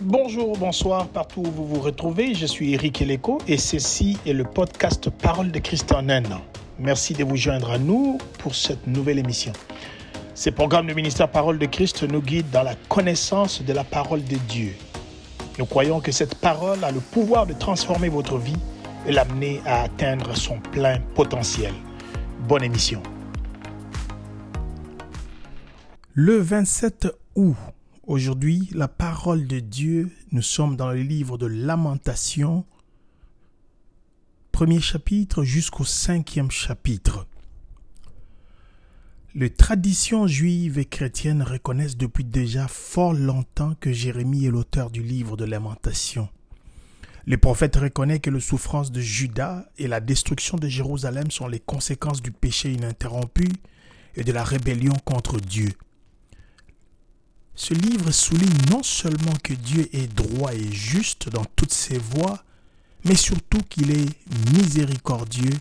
Bonjour, bonsoir, partout où vous vous retrouvez. Je suis Eric Eleko et ceci est le podcast Parole de Christ en un. Merci de vous joindre à nous pour cette nouvelle émission. Ces programmes du ministère Parole de Christ nous guident dans la connaissance de la parole de Dieu. Nous croyons que cette parole a le pouvoir de transformer votre vie et l'amener à atteindre son plein potentiel. Bonne émission. Le 27 août Aujourd'hui, la parole de Dieu, nous sommes dans le livre de Lamentation, premier chapitre jusqu'au cinquième chapitre. Les traditions juives et chrétiennes reconnaissent depuis déjà fort longtemps que Jérémie est l'auteur du livre de Lamentation. Les prophètes reconnaissent que les souffrances de Judas et la destruction de Jérusalem sont les conséquences du péché ininterrompu et de la rébellion contre Dieu. Ce livre souligne non seulement que Dieu est droit et juste dans toutes ses voies, mais surtout qu'il est miséricordieux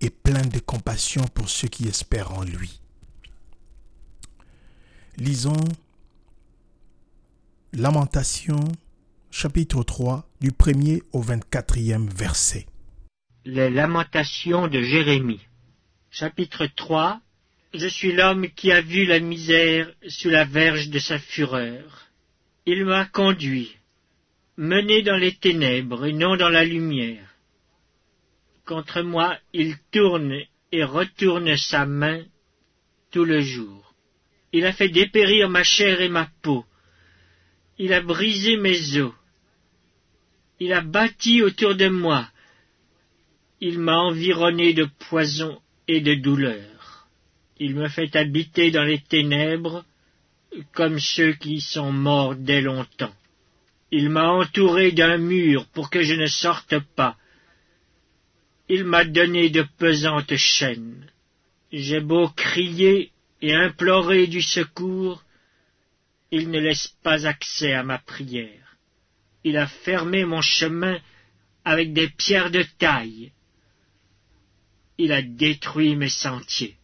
et plein de compassion pour ceux qui espèrent en lui. Lisons Lamentation chapitre 3 du 1er au 24e verset. Les lamentations de Jérémie chapitre 3 je suis l'homme qui a vu la misère sous la verge de sa fureur. Il m'a conduit, mené dans les ténèbres et non dans la lumière. Contre moi il tourne et retourne sa main tout le jour. Il a fait dépérir ma chair et ma peau. Il a brisé mes os. Il a bâti autour de moi. Il m'a environné de poison et de douleur. Il me fait habiter dans les ténèbres comme ceux qui sont morts dès longtemps. Il m'a entouré d'un mur pour que je ne sorte pas. Il m'a donné de pesantes chaînes. J'ai beau crier et implorer du secours, il ne laisse pas accès à ma prière. Il a fermé mon chemin avec des pierres de taille. Il a détruit mes sentiers.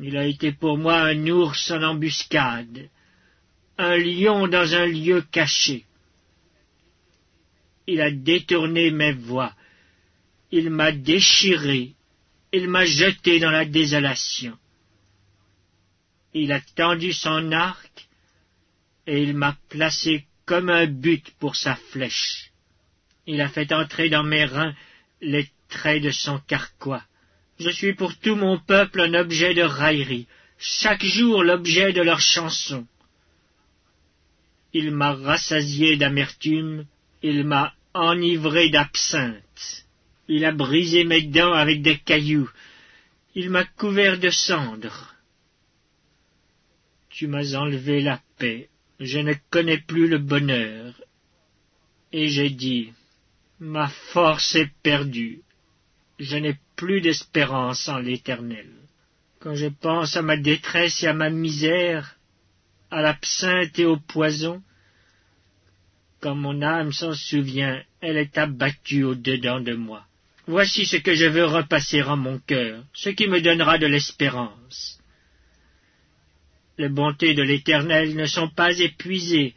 Il a été pour moi un ours en embuscade, un lion dans un lieu caché. Il a détourné mes voies, il m'a déchiré, il m'a jeté dans la désolation. Il a tendu son arc, et il m'a placé comme un but pour sa flèche. Il a fait entrer dans mes reins les traits de son carquois. Je suis pour tout mon peuple un objet de raillerie, chaque jour l'objet de leurs chansons. Il m'a rassasié d'amertume, il m'a enivré d'absinthe, il a brisé mes dents avec des cailloux, il m'a couvert de cendres. Tu m'as enlevé la paix, je ne connais plus le bonheur. Et j'ai dit, ma force est perdue, je n'ai plus d'espérance en l'Éternel. Quand je pense à ma détresse et à ma misère, à l'absinthe et au poison, quand mon âme s'en souvient, elle est abattue au-dedans de moi. Voici ce que je veux repasser en mon cœur, ce qui me donnera de l'espérance. Les bontés de l'Éternel ne sont pas épuisées,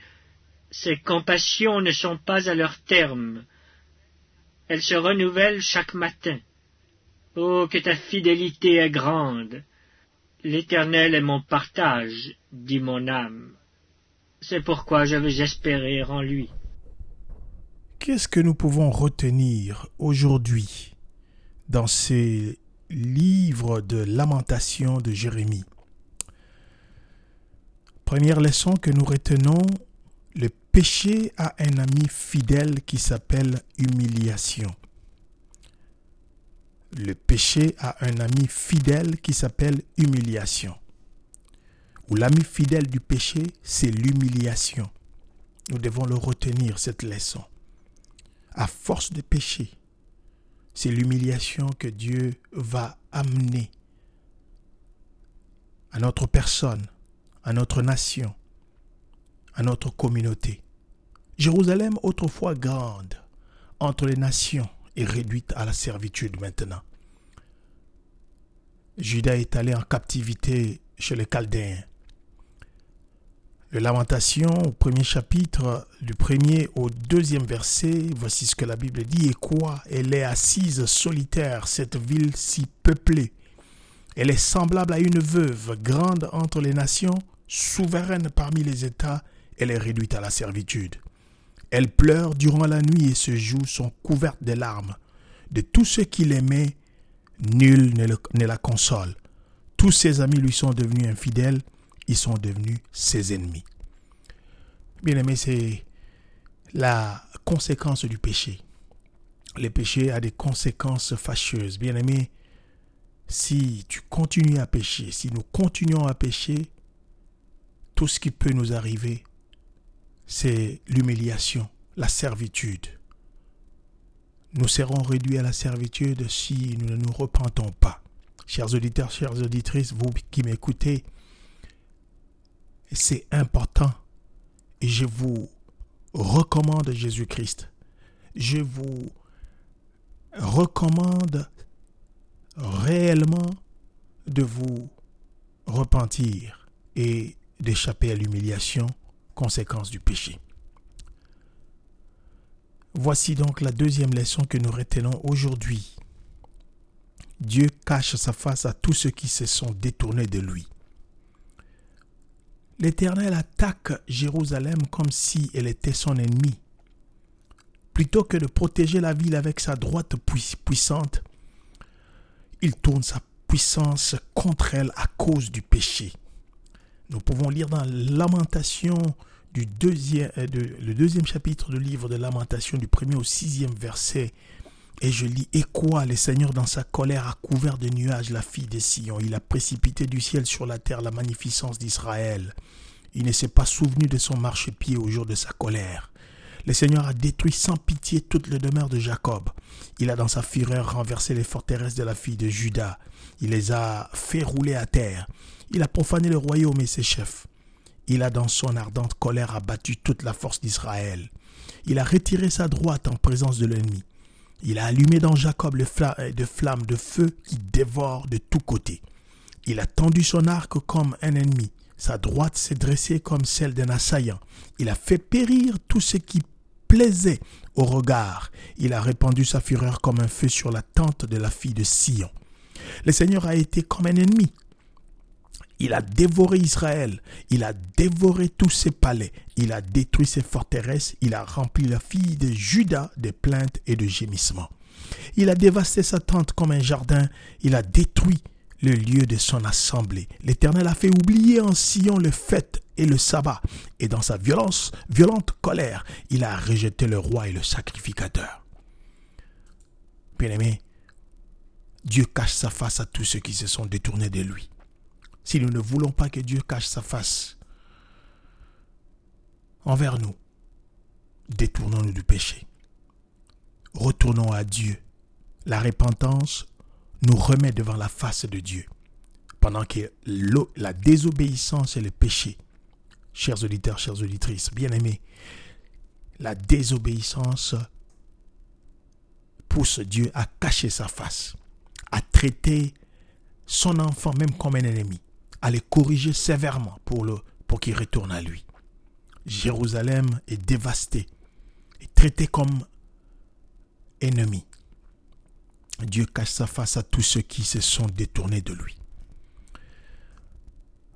ses compassions ne sont pas à leur terme, elles se renouvellent chaque matin. Oh, que ta fidélité est grande. L'Éternel est mon partage, dit mon âme. C'est pourquoi je veux espérer en lui. Qu'est-ce que nous pouvons retenir aujourd'hui dans ces livres de lamentation de Jérémie? Première leçon que nous retenons, le péché a un ami fidèle qui s'appelle humiliation le péché a un ami fidèle qui s'appelle humiliation. Ou l'ami fidèle du péché, c'est l'humiliation. Nous devons le retenir, cette leçon. À force de péché, c'est l'humiliation que Dieu va amener à notre personne, à notre nation, à notre communauté. Jérusalem, autrefois grande, entre les nations, est réduite à la servitude maintenant. Judas est allé en captivité chez les Chaldéens. Le Lamentation, au premier chapitre, du premier au deuxième verset, voici ce que la Bible dit. Et quoi? Elle est assise solitaire, cette ville si peuplée. Elle est semblable à une veuve, grande entre les nations, souveraine parmi les États, elle est réduite à la servitude. Elle pleure durant la nuit et ses joues sont couvertes de larmes. De tous ceux qui l'aimaient, nul ne, la console. Tous ses amis lui sont devenus infidèles, ils sont devenus ses ennemis. Bien aimé, c'est la conséquence du péché. Le péché a des conséquences fâcheuses. Bien aimé, si tu continues à pécher, si nous continuons à pécher, tout ce qui peut nous arriver, c'est l'humiliation, la servitude. Nous serons réduits à la servitude si nous ne nous repentons pas. Chers auditeurs, chères auditrices, vous qui m'écoutez, c'est important et je vous recommande Jésus-Christ. Je vous recommande réellement de vous repentir et d'échapper à l'humiliation, conséquence du péché. Voici donc la deuxième leçon que nous retenons aujourd'hui. Dieu cache sa face à tous ceux qui se sont détournés de lui. L'Éternel attaque Jérusalem comme si elle était son ennemi. Plutôt que de protéger la ville avec sa droite puissante, il tourne sa puissance contre elle à cause du péché. Nous pouvons lire dans Lamentation du deuxième, euh, le deuxième chapitre du livre de Lamentation du premier au sixième verset. Et je lis, Et quoi le Seigneur dans sa colère a couvert de nuages la fille de Sion. Il a précipité du ciel sur la terre la magnificence d'Israël. Il ne s'est pas souvenu de son marchepied au jour de sa colère. Le Seigneur a détruit sans pitié toutes les demeures de Jacob. Il a dans sa fureur renversé les forteresses de la fille de Judas. Il les a fait rouler à terre. Il a profané le royaume et ses chefs. Il a dans son ardente colère abattu toute la force d'Israël. Il a retiré sa droite en présence de l'ennemi. Il a allumé dans Jacob les euh, de flammes de feu qui dévorent de tous côtés. Il a tendu son arc comme un ennemi. Sa droite s'est dressée comme celle d'un assaillant. Il a fait périr tout ce qui plaisait au regard. Il a répandu sa fureur comme un feu sur la tente de la fille de Sion. Le Seigneur a été comme un ennemi. Il a dévoré Israël, il a dévoré tous ses palais, il a détruit ses forteresses, il a rempli la fille de Judas de plaintes et de gémissements. Il a dévasté sa tente comme un jardin, il a détruit le lieu de son assemblée. L'Éternel a fait oublier en Sion le fête et le sabbat, et dans sa violence, violente colère, il a rejeté le roi et le sacrificateur. Bien-aimé, Dieu cache sa face à tous ceux qui se sont détournés de lui. Si nous ne voulons pas que Dieu cache sa face envers nous, détournons-nous du péché. Retournons à Dieu. La repentance nous remet devant la face de Dieu. Pendant que la désobéissance et le péché, chers auditeurs, chères auditrices, bien-aimés, la désobéissance pousse Dieu à cacher sa face, à traiter son enfant même comme un ennemi, à le corriger sévèrement pour, pour qu'il retourne à lui. Jérusalem est dévastée et traitée comme ennemi. Dieu cache sa face à tous ceux qui se sont détournés de lui.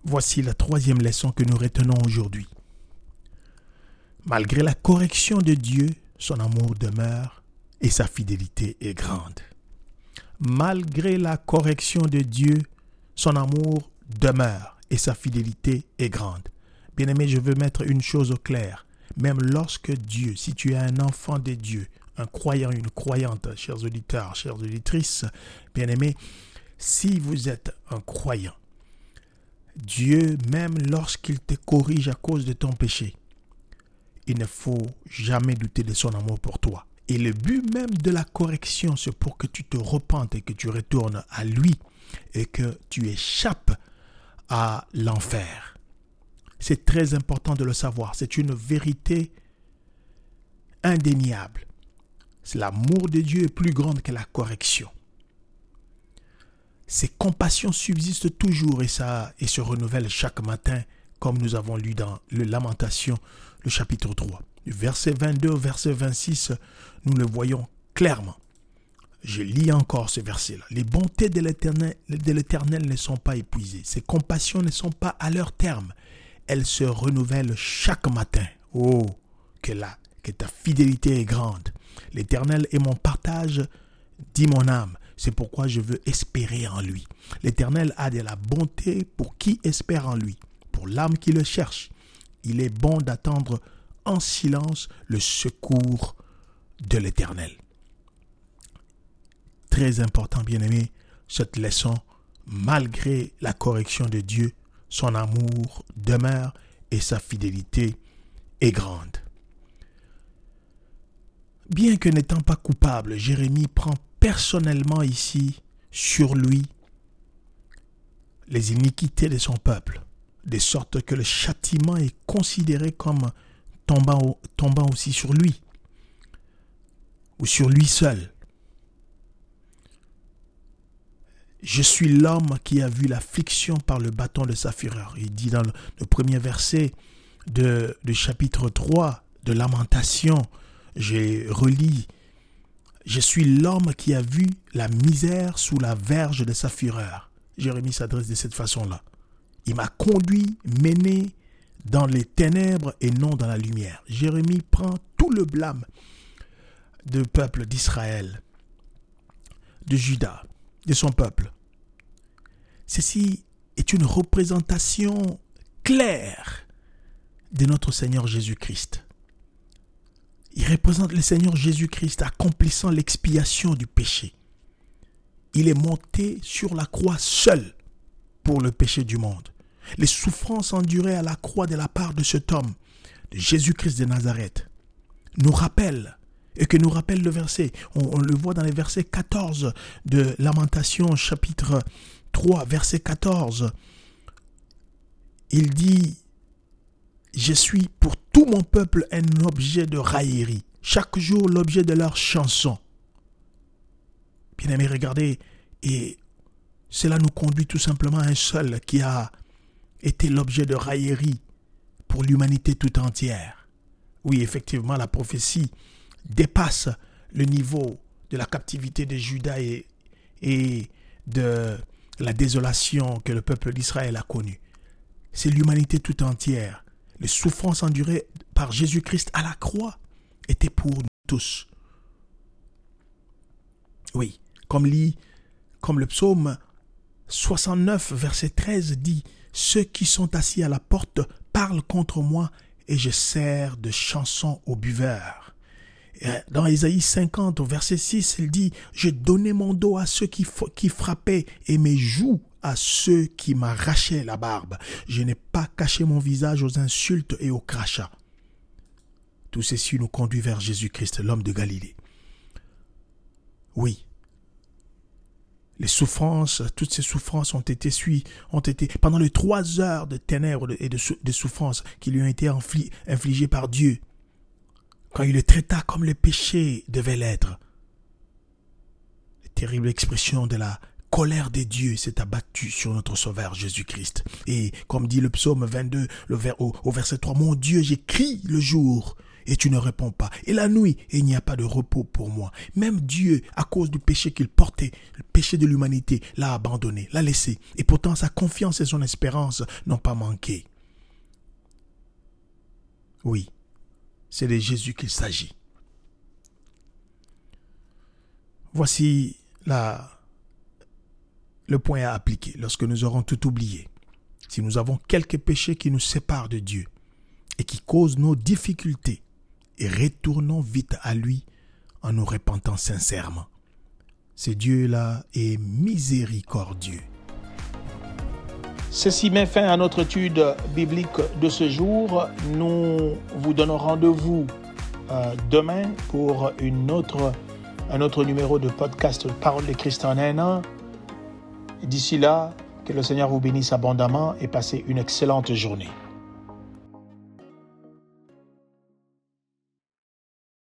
Voici la troisième leçon que nous retenons aujourd'hui. Malgré la correction de Dieu, son amour demeure et sa fidélité est grande. Malgré la correction de Dieu, son amour demeure et sa fidélité est grande. Bien-aimé, je veux mettre une chose au clair. Même lorsque Dieu, si tu es un enfant de Dieu, un croyant, une croyante, chers auditeurs, chères auditrices, bien-aimés, si vous êtes un croyant, Dieu, même lorsqu'il te corrige à cause de ton péché, il ne faut jamais douter de son amour pour toi. Et le but même de la correction, c'est pour que tu te repentes et que tu retournes à lui et que tu échappes à l'enfer. C'est très important de le savoir. C'est une vérité indéniable. L'amour de Dieu est plus grand que la correction. Ses compassions subsistent toujours et, ça, et se renouvellent chaque matin comme nous avons lu dans le Lamentation, le chapitre 3. Du verset 22 au verset 26, nous le voyons clairement. Je lis encore ce verset-là. Les bontés de l'Éternel ne sont pas épuisées. Ses compassions ne sont pas à leur terme. Elles se renouvellent chaque matin. Oh, que, là, que ta fidélité est grande. L'Éternel est mon partage, dit mon âme. C'est pourquoi je veux espérer en lui. L'Éternel a de la bonté pour qui espère en lui, pour l'âme qui le cherche. Il est bon d'attendre en silence le secours de l'Éternel. Très important, bien-aimé, cette leçon, malgré la correction de Dieu, son amour demeure et sa fidélité est grande. Bien que n'étant pas coupable, Jérémie prend personnellement ici sur lui les iniquités de son peuple, de sorte que le châtiment est considéré comme tombant, aussi sur lui, ou sur lui seul. Je suis l'homme qui a vu l'affliction par le bâton de sa fureur. Il dit dans le, premier verset de, du chapitre 3 de Lamentation, j'ai relis, Je suis l'homme qui a vu la misère sous la verge de sa fureur. Jérémie s'adresse de cette façon-là. Il m'a conduit, mené dans les ténèbres et non dans la lumière. Jérémie prend tout le blâme du peuple d'Israël, de Judas, de son peuple. Ceci est une représentation claire de notre Seigneur Jésus-Christ. Il représente le Seigneur Jésus-Christ accomplissant l'expiation du péché. Il est monté sur la croix seul pour le péché du monde. Les souffrances endurées à la croix de la part de cet homme, de Jésus-Christ de Nazareth, nous rappellent et que nous rappelle le verset. On, le voit dans les versets 14 de Lamentation chapitre 3, verset 14. Il dit, Je suis pour tout mon peuple un objet de raillerie, chaque jour l'objet de leur chanson. Bien aimé, regardez, et cela nous conduit tout simplement à un seul qui a été l'objet de raillerie pour l'humanité tout entière. Oui, effectivement, la prophétie dépasse le niveau de la captivité de Judas et, et de la désolation que le peuple d'Israël a connue. C'est l'humanité tout entière. Les souffrances endurées par Jésus-Christ à la croix étaient pour nous tous. Oui, comme, le psaume 69, verset 13 dit, Ceux qui sont assis à la porte parlent contre moi et je sers de chansons aux buveurs. Dans Isaïe 50, au verset 6, il dit, Je donnais mon dos à ceux qui frappaient et mes joues à ceux qui m'arrachaient la barbe. Je n'ai pas caché mon visage aux insultes et aux crachats. Tout ceci nous conduit vers Jésus-Christ, l'homme de Galilée. Oui, les souffrances, toutes ces souffrances ont été suivies, ont été pendant les trois heures de ténèbres et de, souffrances qui lui ont été infligées par Dieu quand il le traita comme le péché devait l'être. La terrible expression de la colère des dieux s'est abattue sur notre Sauveur Jésus-Christ. Et comme dit le psaume 22 le au, au verset 3, Mon Dieu, j'écris le jour et tu ne réponds pas. Et la nuit, il n'y a pas de repos pour moi. Même Dieu, à cause du péché qu'il portait, le péché de l'humanité, l'a abandonné, l'a laissé. Et pourtant sa confiance et son espérance n'ont pas manqué. Oui, c'est de Jésus qu'il s'agit. Voici la, le point à appliquer lorsque nous aurons tout oublié. Si nous avons quelques péchés qui nous séparent de Dieu et qui causent nos difficultés, et retournons vite à lui en nous repentant sincèrement. Ce Dieu-là est miséricordieux. Ceci met fin à notre étude biblique de ce jour. Nous vous donnons rendez-vous euh, demain pour une un autre numéro de podcast Parole de Christ en un an. D'ici là, que le Seigneur vous bénisse abondamment et passez une excellente journée.